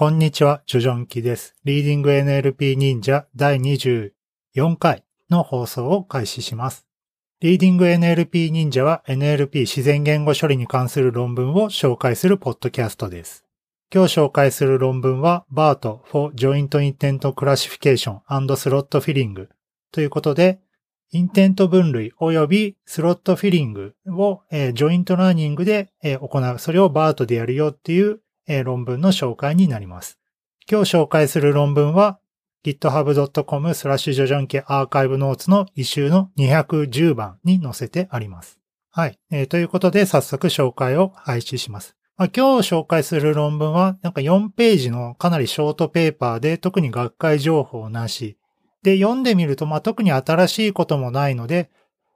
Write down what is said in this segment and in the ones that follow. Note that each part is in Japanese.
こんにちは、 jojonki です。リーディング NLP 忍者第24回の放送を開始します。リーディング NLP 忍者は NLP 自然言語処理に関する論文を紹介するポッドキャストです。今日紹介する論文は BERT for Joint Intent Classification and Slot Filling ということで、 intent 分類及び slot filling を、 joint learning で、行う。それを BART でやるよっていうえ論文の紹介になります。今日紹介する論文は github.com スラッシュジョジョンケアーカイブノーツの一周の210番に載せてあります。はい。えー、ということで早速紹介を配置します。まあ、今日紹介する論文はなんか4ページのかなりショートペーパーで特に学会情報なし。で、読んでみるとまあ特に新しいこともないので、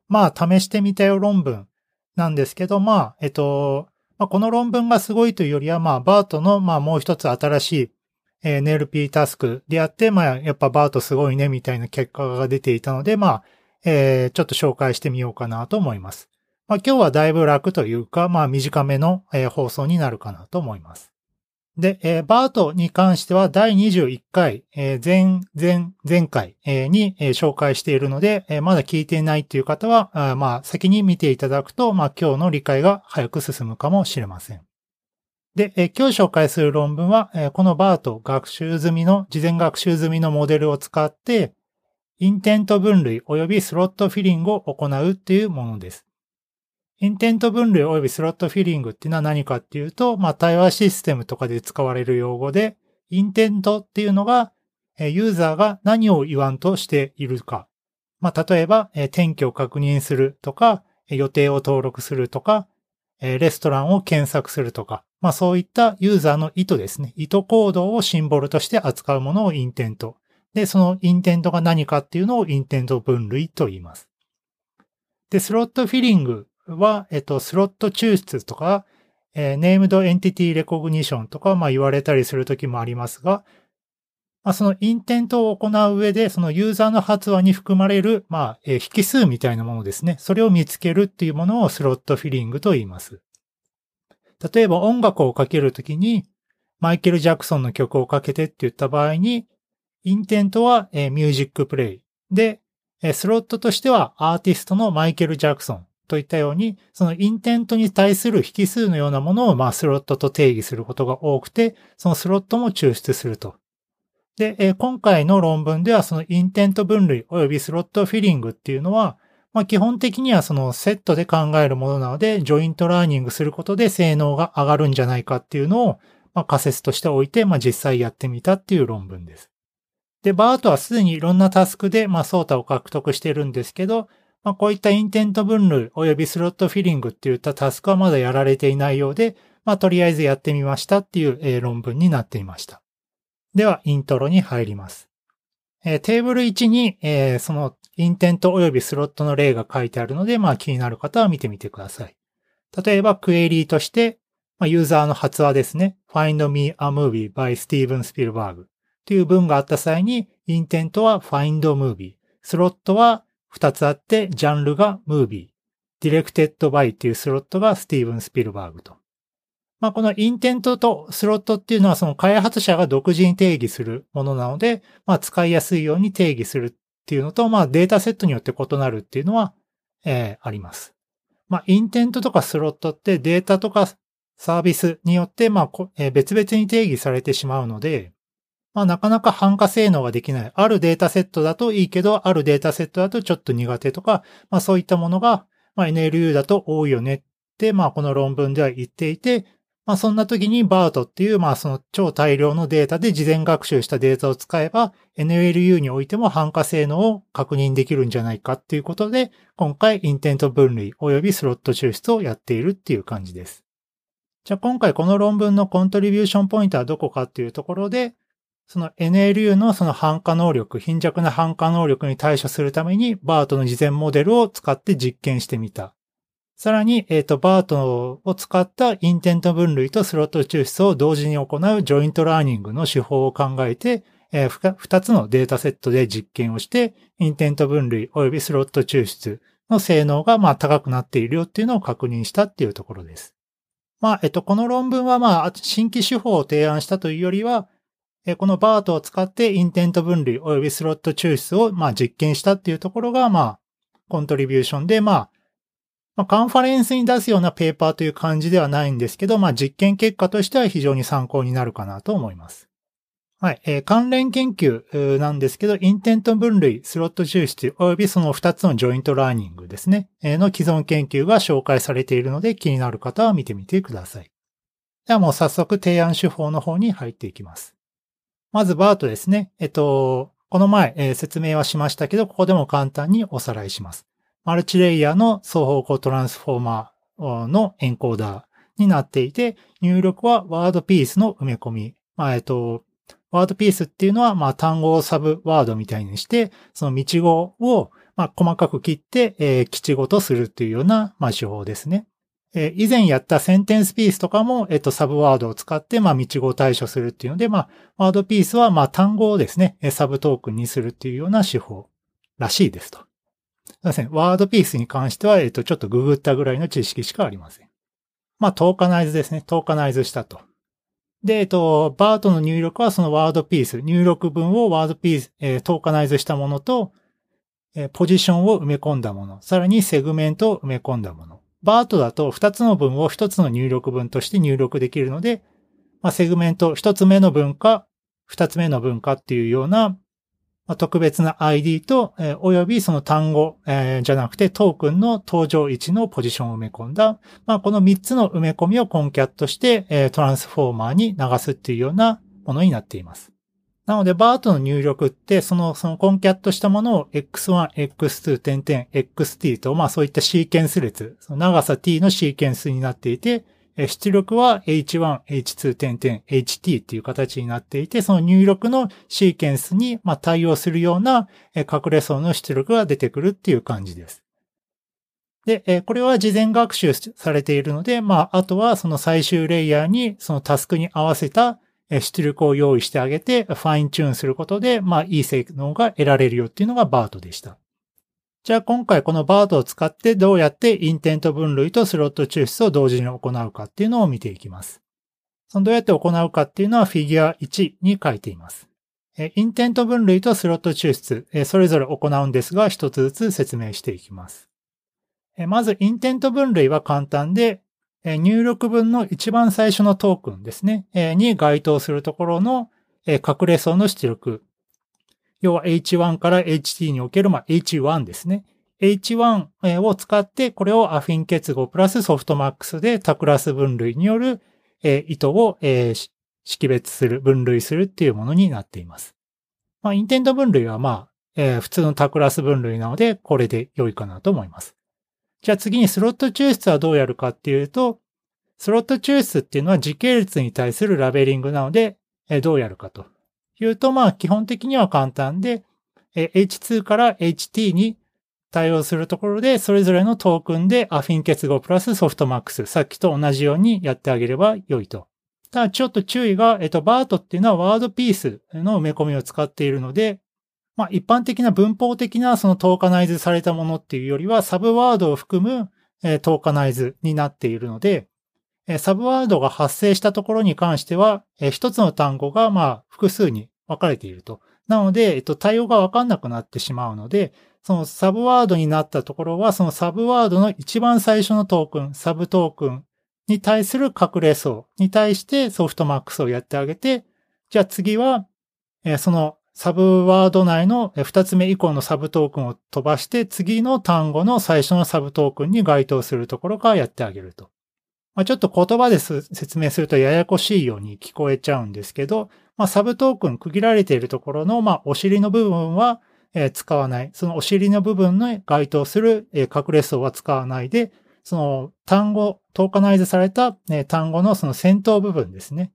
まあ試してみたよ論文なんですけど、まあ、えっと、まあ、この論文がすごいというよりは、まあ、バートの、まあ、もう一つ新しい、え、NLP タスクであって、まあ、やっぱバートすごいね、みたいな結果が出ていたので、まあ、えー、ちょっと紹介してみようかなと思います。まあ、今日はだいぶ楽というか、まあ、短めの、放送になるかなと思います。で、えー、バートに関しては第21回、えー、前、前、前回、えー、に、えー、紹介しているので、えー、まだ聞いていないという方は、あまあ、先に見ていただくと、まあ、今日の理解が早く進むかもしれません。で、えー、今日紹介する論文は、えー、このバート学習済みの、事前学習済みのモデルを使って、インテント分類及びスロットフィリングを行うっていうものです。インテント分類及びスロットフィリングっていうのは何かっていうと、まあ、対話システムとかで使われる用語で、インテントっていうのが、ユーザーが何を言わんとしているか。まあ、例えば、転居を確認するとか、予定を登録するとか、レストランを検索するとか、まあそういったユーザーの意図ですね。意図行動をシンボルとして扱うものを intent。で、その intent が何かっていうのを intent 分類と言います。で、 slot filling は、えっと、スロット抽出とか、えー、 named entity recognition とか、まあ言われたりするときもありますが、まあその intent を行う上で、そのユーザーの発話に含まれる、まあ、えー、引数みたいなものですね。それを見つけるっていうものを slot filling と言います。例えば音楽をかけるときに、マイケル・ジャクソンの曲をかけてって言った場合に、 intent は、えー、 music play。で、えー、スロットとしてはアーティストのマイケル・ジャクソン。といったように、その intent に対する引数のようなものを、まあ、スロットと定義することが多くて、そのスロットも抽出すると。で、え今回の論文では、その intent 分類及び slot filling っていうのは、まあ、基本的にはそのセットで考えるものなので、 joint learning することで性能が上がるんじゃないかっていうのを、まあ、仮説としておいて、まあ、実際やってみたっていう論文です。で、 BERT はすでにいろんなタスクで、まあ、 SOTA を獲得してるんですけど、まあ、こういった intent 分類及び slot filling っていったタスクはまだやられていないようで、まあ、とりあえずやってみましたっていう、論文になっていました。では、イントロに入ります。えー、テーブル1に、えー、その intent 及びスロットの例が書いてあるので、まあ気になる方は見てみてください。例えば、クエリーとして、まあ、ユーザーの発話ですね。Find me a movie by Steven Spielberg という文があった際に、 intent は Find movie、スロットは二つあって、ジャンルが movie、 directed by っていうスロットがスティーブン・スピルバーグと。まあ、この intent とスロットっていうのはその開発者が独自に定義するものなので、まあ、使いやすいように定義するっていうのと、まあ、データセットによって異なるっていうのは、えー、あります。まあ、インテントとかスロットってデータとかサービスによって、まあ、別々に定義されてしまうので、まあなかなか反化性能ができない。あるデータセットだといいけど、あるデータセットだとちょっと苦手とか、まあそういったものが、まあ NLU だと多いよねって、まあこの論文では言っていて、まあそんな時に BART っていう、まあその超大量のデータで事前学習したデータを使えば、NLU においても反化性能を確認できるんじゃないかっていうことで、今回 intent 分類及びスロット抽出をやっているっていう感じです。じゃあ今回この論文の contribution point はどこかっていうところで、その NLU のその汎化能力、貧弱な汎化能力に対処するために BART の事前モデルを使って実験してみた。さらに、えっ、ー、と、BART を使った intent 分類とスロット抽出を同時に行う joint learning の手法を考えて、えー、2つのデータセットで実験をして、 intent 分類及びスロット抽出の性能がまあ高くなっているよっていうのを確認したっていうところです。まあ、えっと、この論文はまあ、新規手法を提案したというよりは、この BART を使ってインテント分類及びスロット抽出をまあ実験したっていうところがまあ contribution でまあまあ、カンファレンスに出すようなペーパーという感じではないんですけど、まあ、実験結果としては非常に参考になるかなと思います。はい。えー、関連研究なんですけど、 intent 分類、スロット抽出、及びその2つの joint learning ですね、えー、の既存研究が紹介されているので、気になる方は見てみてください。ではもう早速提案手法の方に入っていきます。まずバートですね。えっと、この前、えー、説明はしましたけど、ここでも簡単におさらいします。マルチレイヤーの双方向トランスフォーマーのエンコーダーになっていて、入力はワードピースの埋め込み。まあ、えっと、ワードピースっていうのは、まあ、単語をサブワードみたいにして、その道語を、まあ、細かく切って、えー、基地語とするっていうような、まあ、手法ですね。えー、以前やったセンテンスピースとかも、えっと、サブワードを使って、まあ、道語を対処するっていうので、まあ、ワードピースは、まあ、単語をですね、サブトークンにするっていうような手法らしいですと。すいません。ワードピースに関しては、えっ、と、ちょっとググったぐらいの知識しかありません。まあ、トーカナイズですね。トーカナイズしたと。で、えっと、バートの入力はそのワードピース、入力文をワードピース、えー、トーカナイズしたものと、えー、ポジションを埋め込んだもの、さらにセグメントを埋め込んだもの。 BERT だと2つの文を1つの入力文として入力できるので、まあ、セグメント1つ目の文か、2つ目の文かっていうようなま、特別な ID と、えー、およびその単語、えー、じゃなくてトークンの登場位置のポジションを埋め込んだ、まあ、この3つの埋め込みを concat して、えー、トランスフォーマーに流すっていうようなものになっています。なので、バートの入力って、その、そのコンキャットしたものを x1、x2、点々、xt と、まあそういったシーケンス列、その長さ t のシーケンスになっていて、出力は H1、H2 点々 HT っていう形になっていて、その入力のシーケンスに対応するような隠れ層の出力が出てくるっていう感じです。で、これは事前学習されているので、まあ、あとはその最終レイヤーにそのタスクに合わせた出力を用意してあげて、 fine-tune することで、まあ、いい性能が得られるよっていうのが BERT でした。じゃあ今回この BERT を使ってどうやって intent 分類とスロット抽出を同時に行うかっていうのを見ていきます。そのどうやって行うかっていうのはフィギュア1に書いています。 intent 分類とスロット抽出、それぞれ行うんですが、一つずつ説明していきます。まず、 intent 分類は簡単で、入力文の一番最初のトークンですね、に該当するところの隠れ層の出力要は H1 から HT における、H1 ですね。H1 を使って、これをアフィン結合プラスソフトマックスで他クラス分類による、え意図を、識別する、分類するっていうものになっています。まあ、インテント分類はまあ、普通の他クラス分類なので、これで良いかなと思います。じゃあ次にスロット抽出はどうやるかっていうと、スロット抽出っていうのは時系列に対するラベリングなので、え、どうやるかと言うと、まあ基本的には簡単で、H2 から HT に対応するところで、それぞれのトークンでアフィン結合プラスソフトマックス、さっきと同じようにやってあげれば良いと。ただちょっと注意が、えっと、バートっていうのはワードピースの埋め込みを使っているので、まあ一般的な文法的なそのトーカナイズされたものっていうよりは、サブワードを含むトーカナイズになっているので、サブワードが発生したところに関しては、一つの単語がまあ複数に分かれていると。なので、対応が分かんなくなってしまうので、そのサブワードになったところは、そのサブワードの一番最初のトークン、サブトークンに対する隠れ層に対してソフトマックスをやってあげて、じゃあ次は、そのサブワード内の二つ目以降のサブトークンを飛ばして、次の単語の最初のサブトークンに該当するところからやってあげると。まあ、ちょっと言葉で説明するとややこしいように聞こえちゃうんですけど、まあ、サブトークン区切られているところの、まあ、お尻の部分は、使わない。そのお尻の部分の該当する、隠れ層は使わないで、その単語、トーカナイズされた、単語のその先頭部分ですね。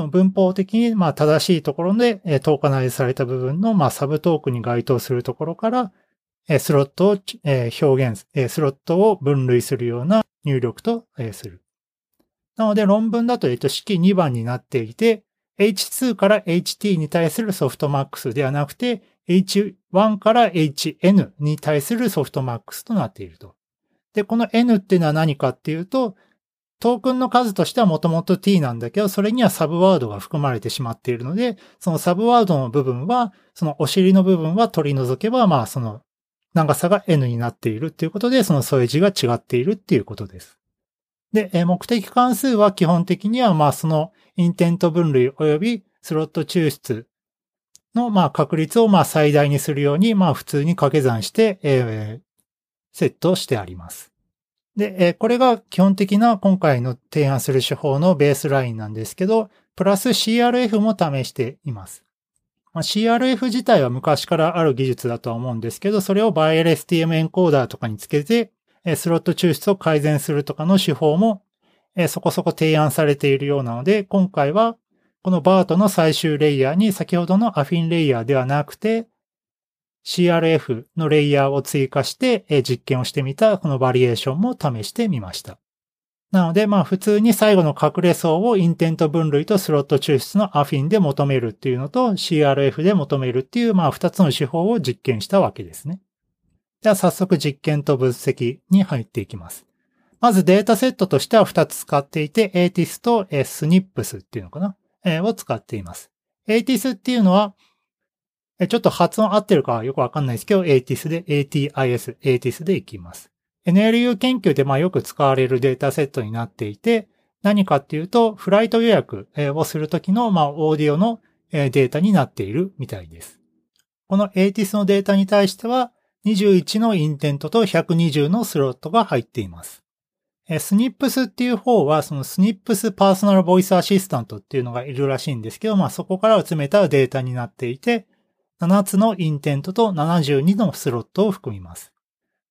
その文法的に、まあ、正しいところで、えー、トーカナイズされた部分の、まあ、サブトークに該当するところから、えー、スロットを、えー、表現、えー、スロットを分類するような入力と、えー、する。なので論文だと、えっと、式2番になっていて、H2 から HT に対するソフトマックスではなくて、H1 から HN に対するソフトマックスとなっていると。で、この N っていうのは何かっていうと、トークンの数としてはもともと t なんだけど、それにはサブワードが含まれてしまっているので、そのサブワードの部分は、そのお尻の部分は取り除けば、まあその長さが n になっているっていうことで、その添え字が違っているっていうことです。で、目的関数は基本的には、まあそのインテント分類及びスロット抽出の、まあ、確率を、まあ、最大にするように、まあ、普通に掛け算して、えー、セットしてあります。で、え、これが基本的な今回の提案する手法のベースラインなんですけど、プラス CRF も試しています。まあ、CRF 自体は昔からある技術だとは思うんですけど、それを ByLSTM エンコーダーとかにつけて、スロット抽出を改善するとかの手法も、そこそこ提案されているようなので、今回はこのバートの最終レイヤーに先ほどのアフィンレイヤーではなくて、CRF のレイヤーを追加して実験をしてみたこのバリエーションも試してみました。なので、まあ普通に最後の隠れ層をインテント分類とスロット抽出のアフィンで求めるっていうのと CRF で求めるっていうまあ二つの手法を実験したわけですね。では早速実験と分析に入っていきます。まずデータセットとしては2つ使っていて ATIS と SNIPS っていうのかな？を使っています。ATIS っていうのは、ちょっと発音合ってるかよくわかんないですけど、ATIS で ATIS、ATIS でいきます。NLU 研究でまあよく使われるデータセットになっていて、何かっていうと、フライト予約をするときのまあオーディオのデータになっているみたいです。この ATIS のデータに対しては、21のインテントと120のスロットが入っています。Snips っていう方は、その Snips personal voice assistant っていうのがいるらしいんですけど、まあそこから集めたデータになっていて、7つの intent と72のスロットを含みます。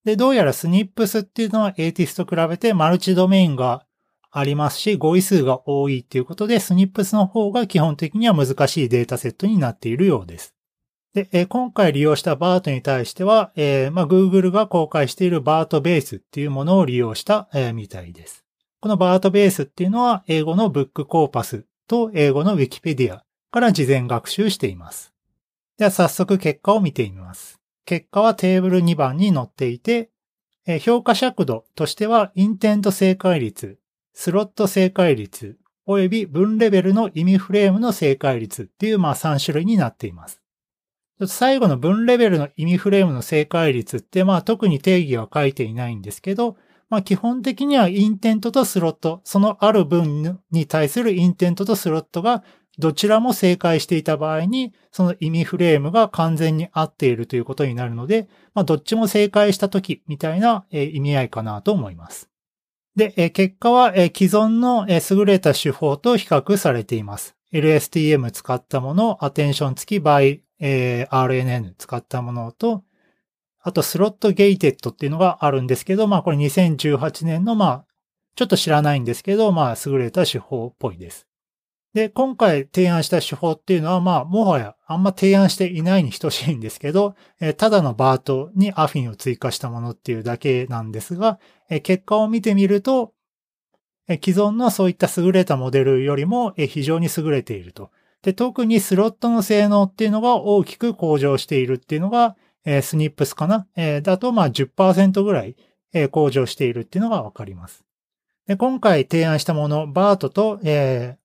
で、どうやら Snips っていうのは ATIS と比べて multi-domain がありますし、語彙数が多いっていうことで、 Snips の方が基本的には難しいデータセットになっているようです。で、今回利用した BART に対しては、えー、まあ、Google が公開している BART ベースっていうものを利用した、えー、みたいです。この BART ベースっていうのは、英語の Book Corpus と英語の Wikipedia から事前学習しています。では早速結果を見てみます。結果はテーブル2番に載っていて、評価尺度としては、インテント正解率、スロット正解率、および分レベルの意味フレームの正解率っていう、まあ3種類になっています。最後の分レベルの意味フレームの正解率って、まあ特に定義は書いていないんですけど、まあ基本的にはインテントとスロット、そのある分に対するインテントとスロットがどちらも正解していた場合に、その意味フレームが完全に合っているということになるので、まあどっちも正解したときみたいな意味合いかなと思います。で、結果は既存の優れた手法と比較されています。LSTM 使ったもの、アテンション付き by、え RNN 使ったものと、あとスロットゲイテッドっていうのがあるんですけど、まあこれ2018年のまあ、ちょっと知らないんですけど、まあ優れた手法っぽいです。で、今回提案した手法っていうのは、まあ、もはやあんま提案していないに等しいんですけど、え、ただのバートにアフィンを追加したものっていうだけなんですが、え、結果を見てみると、え、既存のそういった優れたモデルよりも、え非常に優れていると。で、特にスロットの性能っていうのが大きく向上しているっていうのが、え、スニップスかな、え、だとまあ10%ぐらい、え、向上しているっていうのがわかります。で、今回提案したもの、バートと、えー、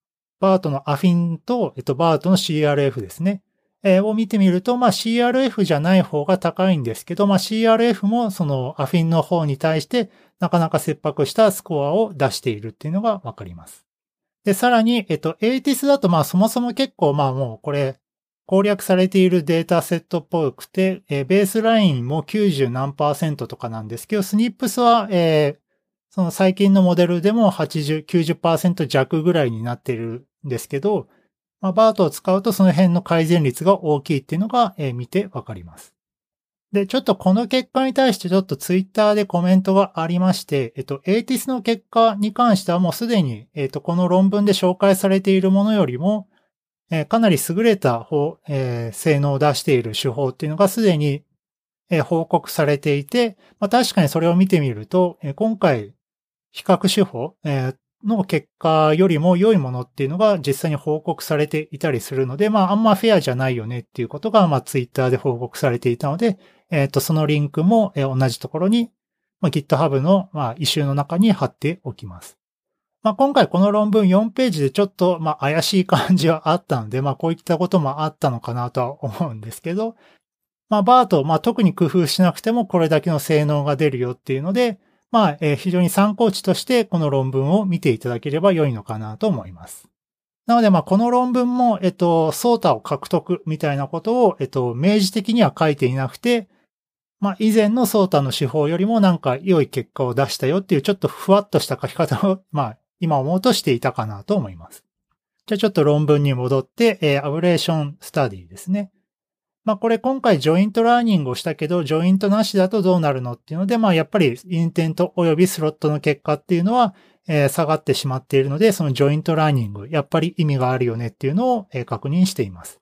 バートのアフィンと、えっと、バートの CRF ですね。えー、を見てみると、まあ CRF じゃない方が高いんですけど、まあ CRF もそのアフィンの方に対してなかなか切迫したスコアを出しているっていうのがわかります。で、さらに、えっと、ATIS だとまあそもそも結構まあもうこれ攻略されているデータセットっぽくて、えー、ベースラインも90何パーセントとかなんですけど、スニップスは、えー、その最近のモデルでも80、90%弱ぐらいになっているですけど、まあ、バートを使うとその辺の改善率が大きいっていうのが、えー、見てわかります。で、ちょっとこの結果に対してちょっとツイッターでコメントがありまして、えっと、エイティスの結果に関してはもうすでに、えっと、この論文で紹介されているものよりも、えー、かなり優れた方、えー、性能を出している手法っていうのがすでに、えー、報告されていて、まあ、確かにそれを見てみると、え今回、比較手法、えの結果よりも良いものっていうのが実際に報告されていたりするので、まああんまフェアじゃないよねっていうことが、まあツイッターで報告されていたので、えっ、ー、と、そのリンクも同じところに、まあ、GitHub の、まあ、イシューの中に貼っておきます。まあ、今回この論文4ページでちょっと、まあ、怪しい感じはあったので、まあ、こういったこともあったのかなとは思うんですけど、まあ、バート、まあ、特に工夫しなくてもこれだけの性能が出るよっていうので、まあ、えー、非常に参考値としてこの論文を見ていただければ良いのかなと思います。なので、まあ、この論文も、えっと、ソータを獲得みたいなことを、えっと、明示的には書いていなくて、まあ、以前のソータの手法よりもなんか良い結果を出したよっていうちょっとふわっとした書き方を、まあ、今思うとしていたかなと思います。じゃあちょっと論文に戻って、えー、 ablation study ですね。まあこれ今回 joint learning をしたけど、 joint なしだとどうなるのっていうので、まあやっぱり intent 及びスロットの結果っていうのは、えー、下がってしまっているので、その joint learning、やっぱり意味があるよねっていうのを、えー、確認しています。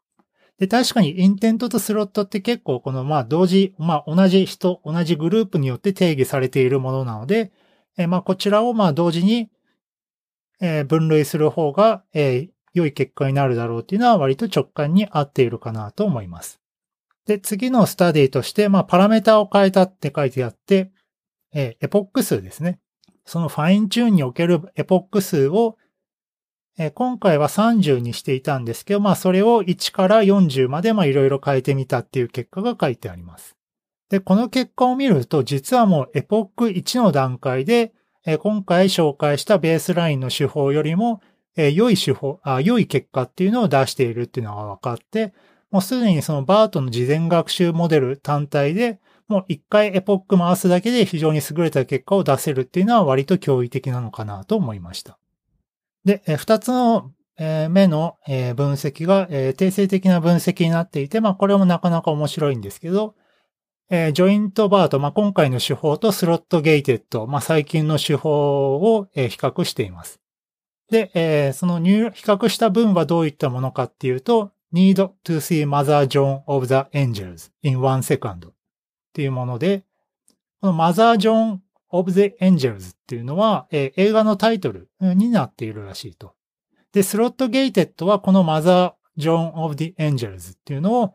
で、確かに intent とスロットって結構このまあ同時、まあ同じ人、同じグループによって定義されているものなので、えー、まあこちらをまあ同時に、えー、分類する方が、えー、良い結果になるだろうっていうのは割と直感に合っているかなと思います。で、次のスタディとして、まあ、パラメータを変えたって書いてあって、えー、エポック数ですね。そのファインチューンにおけるエポック数を、えー、今回は30にしていたんですけど、まあ、それを1から40まで、まあ、いろいろ変えてみたっていう結果が書いてあります。で、この結果を見ると、実はもうエポック1の段階で、えー、今回紹介したベースラインの手法よりも、えー、良い手法あ、良い結果っていうのを出しているっていうのが分かって、もうすでにそのバートの事前学習モデル単体で、もう一回エポック回すだけで非常に優れた結果を出せるっていうのは割と驚異的なのかなと思いました。で、二つの目の分析が定性的な分析になっていて、まあこれもなかなか面白いんですけど、Joint BERT、まあ今回の手法と slot-gated、まあ最近の手法を比較しています。で、その比較した文はどういったものかっていうと、need to see Mother Joan of the Angels in one second っていうもので、この Mother John of the Angels っていうのは、えー、映画のタイトルになっているらしいと。で、 slot-gated はこの Mother Joan of the Angels っていうのを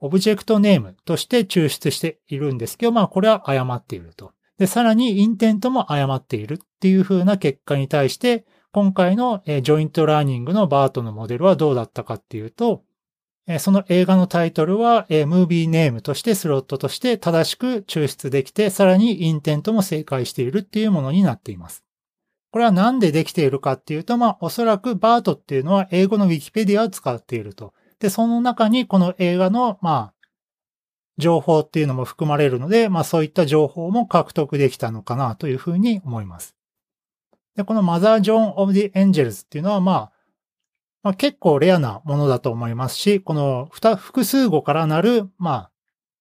object name として抽出しているんですけど、まあこれは誤っていると。で、さらに intent も誤っているっていう風な結果に対して、今回の joint learning の BERT のモデルはどうだったかっていうと、その映画のタイトルは、 movie name としてスロットとして正しく抽出できて、さらに intent も正解しているっていうものになっています。これはなんでできているかっていうと、まあ、おそらく BERT っていうのは英語のウィキペディアを使っていると。で、その中にこの映画の、まあ、情報っていうのも含まれるので、まあそういった情報も獲得できたのかなというふうに思います。で、この Mother Joan of the Angels っていうのは、まあ、まあ、結構レアなものだと思いますし、この複数語からなる、まあ、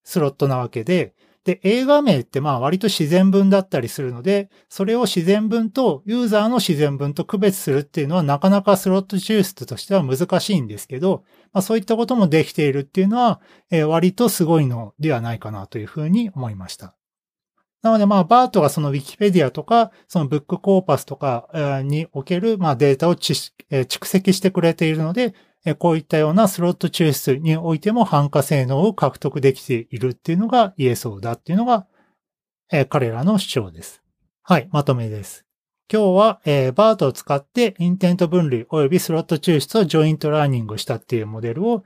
スロットなわけで、で、映画名ってまあ割と自然文だったりするので、それを自然文とユーザーの自然文と区別するっていうのはなかなかスロット抽出としては難しいんですけど、まあそういったこともできているっていうのは、えー、割とすごいのではないかなというふうに思いました。なので、まあ、バートがその Wikipedia とか、そのブックコーパスとかにおける、まあ、データを蓄積してくれているので、こういったようなスロット抽出においても反価性能を獲得できているっていうのが言えそうだっていうのが、彼らの主張です。はい、まとめです。今日は、えー、 BERT を使って intent 分類及びスロット抽出を joint learning したっていうモデルを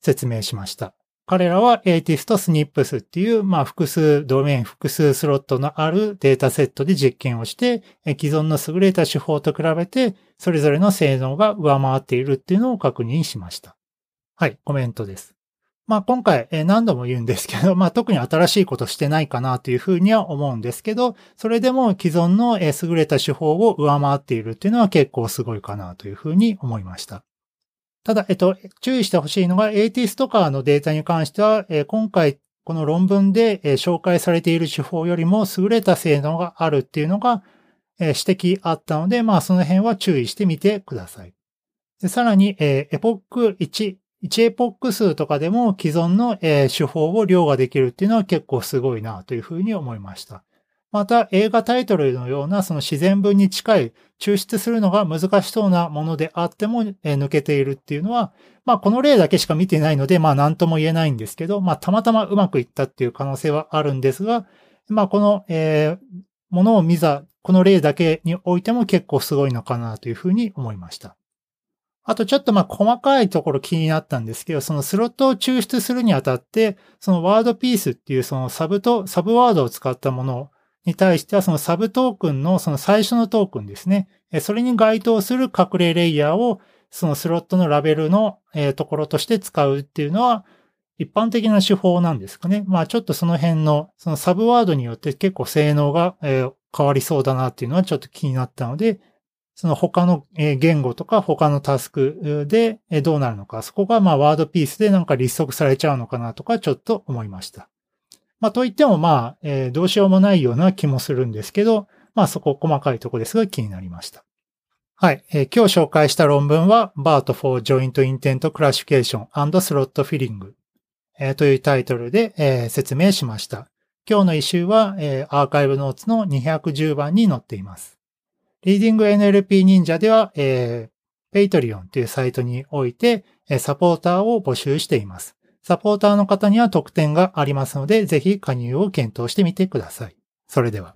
説明しました。彼らは ATIS と SNIPS っていう、まあ、複数ドメイン、複数スロットのあるデータセットで実験をして、既存の優れた手法と比べて、それぞれの性能が上回っているっていうのを確認しました。はい、コメントです。まあ今回何度も言うんですけど、まあ特に新しいことしてないかなというふうには思うんですけど、それでも既存の優れた手法を上回っているっていうのは結構すごいかなというふうに思いました。ただ、えっと、注意してほしいのが AT ストカーのデータに関しては、えー、今回この論文で、えー、紹介されている手法よりも優れた性能があるっていうのが、えー、指摘あったので、まあその辺は注意してみてください。でさらに、えー、エポック1、1エポック数とかでも既存の、え、手法を量ができるっていうのは結構すごいなというふうに思いました。また映画タイトルのようなその自然文に近い抽出するのが難しそうなものであっても、え抜けているっていうのは、まあこの例だけしか見てないので、まあ何とも言えないんですけど、まあたまたまうまくいったっていう可能性はあるんですが、まあこの、えー、ものを見たこの例だけにおいても結構すごいのかなというふうに思いました。あとちょっとまあ細かいところ気になったんですけど、そのスロットを抽出するにあたって、そのワードピースっていうそのサブと、サブワードを使ったものに対してはそのサブトークンのその最初のトークンですね。それに該当する隠れレイヤーをそのスロットのラベルのところとして使うっていうのは一般的な手法なんですかね。まあちょっとその辺のそのサブワードによって結構性能が変わりそうだなっていうのはちょっと気になったので、その他の言語とか他のタスクでどうなるのか、そこがまあワードピースでなんか立足されちゃうのかなとかちょっと思いました。まあといってもまあ、えー、どうしようもないような気もするんですけど、まあそこ細かいとこですが気になりました。はい、えー、今日紹介した論文は BART for Joint Intent Classification and Slot Filling、えー、というタイトルで、えー、説明しました。今日の一周は、えー、アーカイブノーツの210番に載っています。リーディング NLP 忍者では、えー、Patreon というサイトにおいて、サポーターを募集しています。サポーターの方には特典がありますので、ぜひ加入を検討してみてください。それでは。